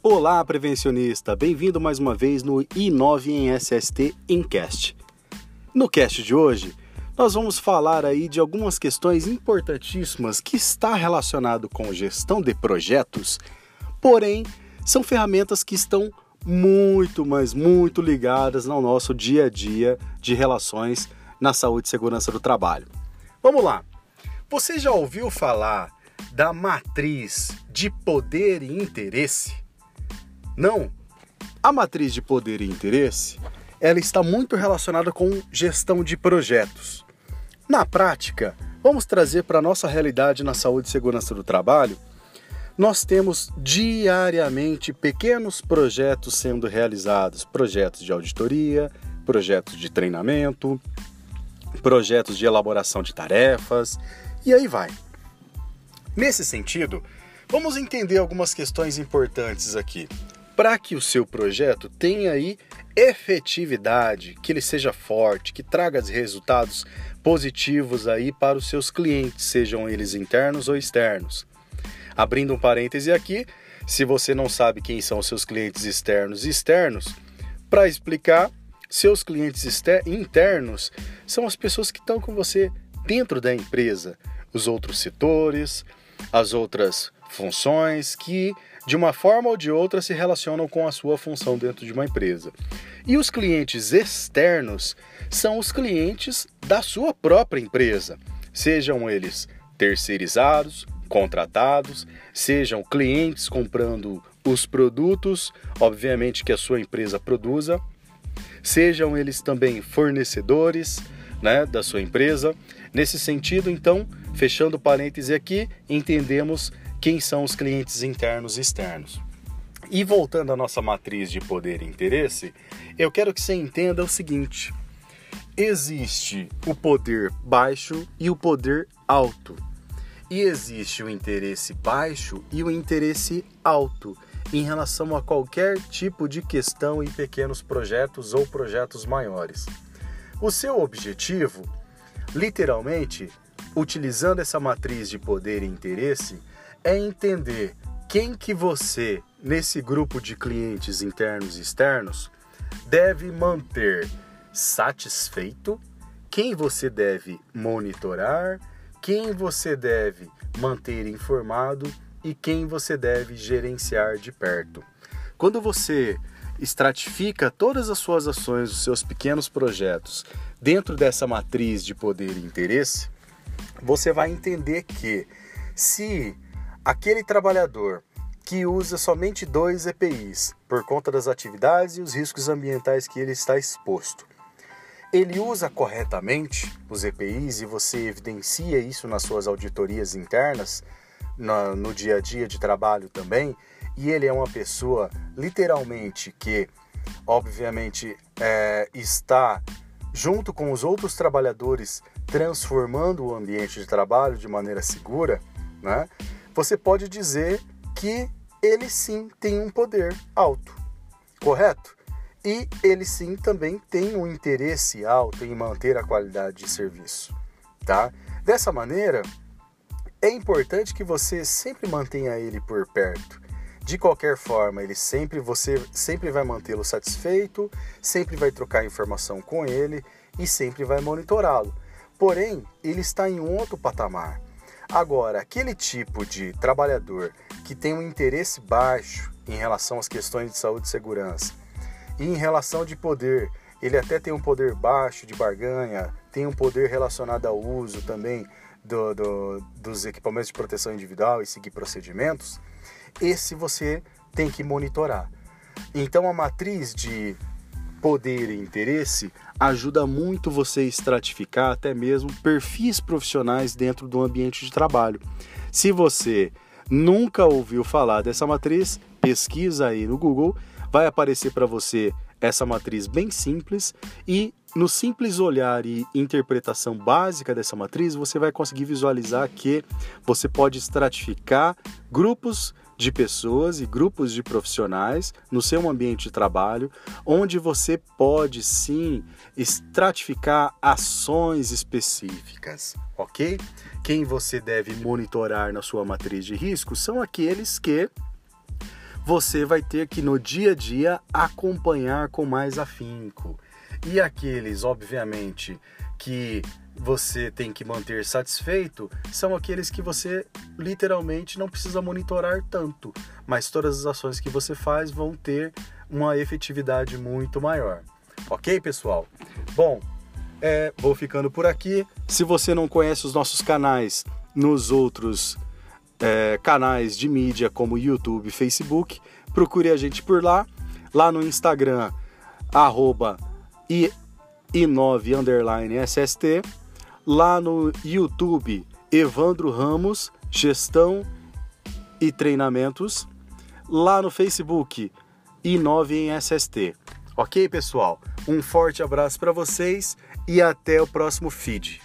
Olá, prevencionista! Bem-vindo mais uma vez no I9 em SST Incast. No cast de hoje, nós vamos falar aí de algumas questões importantíssimas que está relacionado com gestão de projetos, porém são ferramentas que estão muito, mas muito ligadas no nosso dia a dia de relações na saúde e segurança do trabalho. Vamos lá. Você já ouviu falar da matriz de poder e interesse? Não. A matriz de poder e interesse, ela está muito relacionada com gestão de projetos. Na prática, vamos trazer para a nossa realidade na saúde e segurança do trabalho. Nós temos diariamente pequenos projetos sendo realizados, projetos de auditoria, projetos de treinamento, projetos de elaboração de tarefas, e aí vai. Nesse sentido, vamos entender algumas questões importantes aqui para que o seu projeto tenha aí efetividade, que ele seja forte, que traga resultados positivos aí para os seus clientes, sejam eles internos ou externos. Abrindo um parêntese aqui, se você não sabe quem são os seus clientes externos e externos, para explicar, seus clientes internos são as pessoas que estão com você dentro da empresa, os outros setores, as outras funções que de uma forma ou de outra se relacionam com a sua função dentro de uma empresa. E os clientes externos são os clientes da sua própria empresa, sejam eles terceirizados, contratados, sejam clientes comprando os produtos, obviamente que a sua empresa produza, sejam eles também fornecedores né, da sua empresa. Nesse sentido, então, fechando parêntese aqui, entendemos quem são os clientes internos e externos. E voltando à nossa matriz de poder e interesse, eu quero que você entenda o seguinte: existe o poder baixo e o poder alto. E existe o interesse baixo e o interesse alto em relação a qualquer tipo de questão em pequenos projetos ou projetos maiores. O seu objetivo, literalmente, utilizando essa matriz de poder e interesse, é entender quem que você, nesse grupo de clientes internos e externos, deve manter satisfeito, quem você deve monitorar, quem você deve manter informado e quem você deve gerenciar de perto. Quando você estratifica todas as suas ações, os seus pequenos projetos dentro dessa matriz de poder e interesse, você vai entender que se Aquele trabalhador que usa somente dois EPIs por conta das atividades e os riscos ambientais que ele está exposto. Ele usa corretamente os EPIs e você evidencia isso nas suas auditorias internas, no, no dia a dia de trabalho também, e ele é uma pessoa literalmente que, obviamente, é, está junto com os outros trabalhadores transformando o ambiente de trabalho de maneira segura, né? Você pode dizer que ele sim tem um poder alto, correto? E ele sim também tem um interesse alto em manter a qualidade de serviço, tá? Dessa maneira, é importante que você sempre mantenha ele por perto. De qualquer forma, ele sempre você sempre vai mantê-lo satisfeito, sempre vai trocar informação com ele e sempre vai monitorá-lo. Porém, ele está em um outro patamar. Agora, aquele tipo de trabalhador que tem um interesse baixo em relação às questões de saúde e segurança e em relação de poder, ele até tem um poder baixo de barganha, tem um poder relacionado ao uso também do, do, dos equipamentos de proteção individual e seguir procedimentos, esse você tem que monitorar. Então a matriz de poder e interesse ajuda muito você a estratificar até mesmo perfis profissionais dentro do ambiente de trabalho. Se você nunca ouviu falar dessa matriz, pesquisa aí no Google, vai aparecer para você essa matriz bem simples e no simples olhar e interpretação básica dessa matriz, você vai conseguir visualizar que você pode estratificar grupos de pessoas e grupos de profissionais no seu ambiente de trabalho, onde você pode sim estratificar ações específicas, ok? Quem você deve monitorar na sua matriz de risco são aqueles que você vai ter que no dia a dia acompanhar com mais afinco. E aqueles, obviamente, que você tem que manter satisfeito são aqueles que você literalmente não precisa monitorar tanto, mas todas as ações que você faz vão ter uma efetividade muito maior. Ok, pessoal? Bom, é, vou ficando por aqui. Se você não conhece os nossos canais nos outros é, canais de mídia como YouTube Facebook, procure a gente por lá. Lá no Instagram, arroba i9_sst. Lá no YouTube, Evandro Ramos, Gestão e Treinamentos. Lá no Facebook, i9 em SST. Ok, pessoal? Um forte abraço para vocês e até o próximo feed.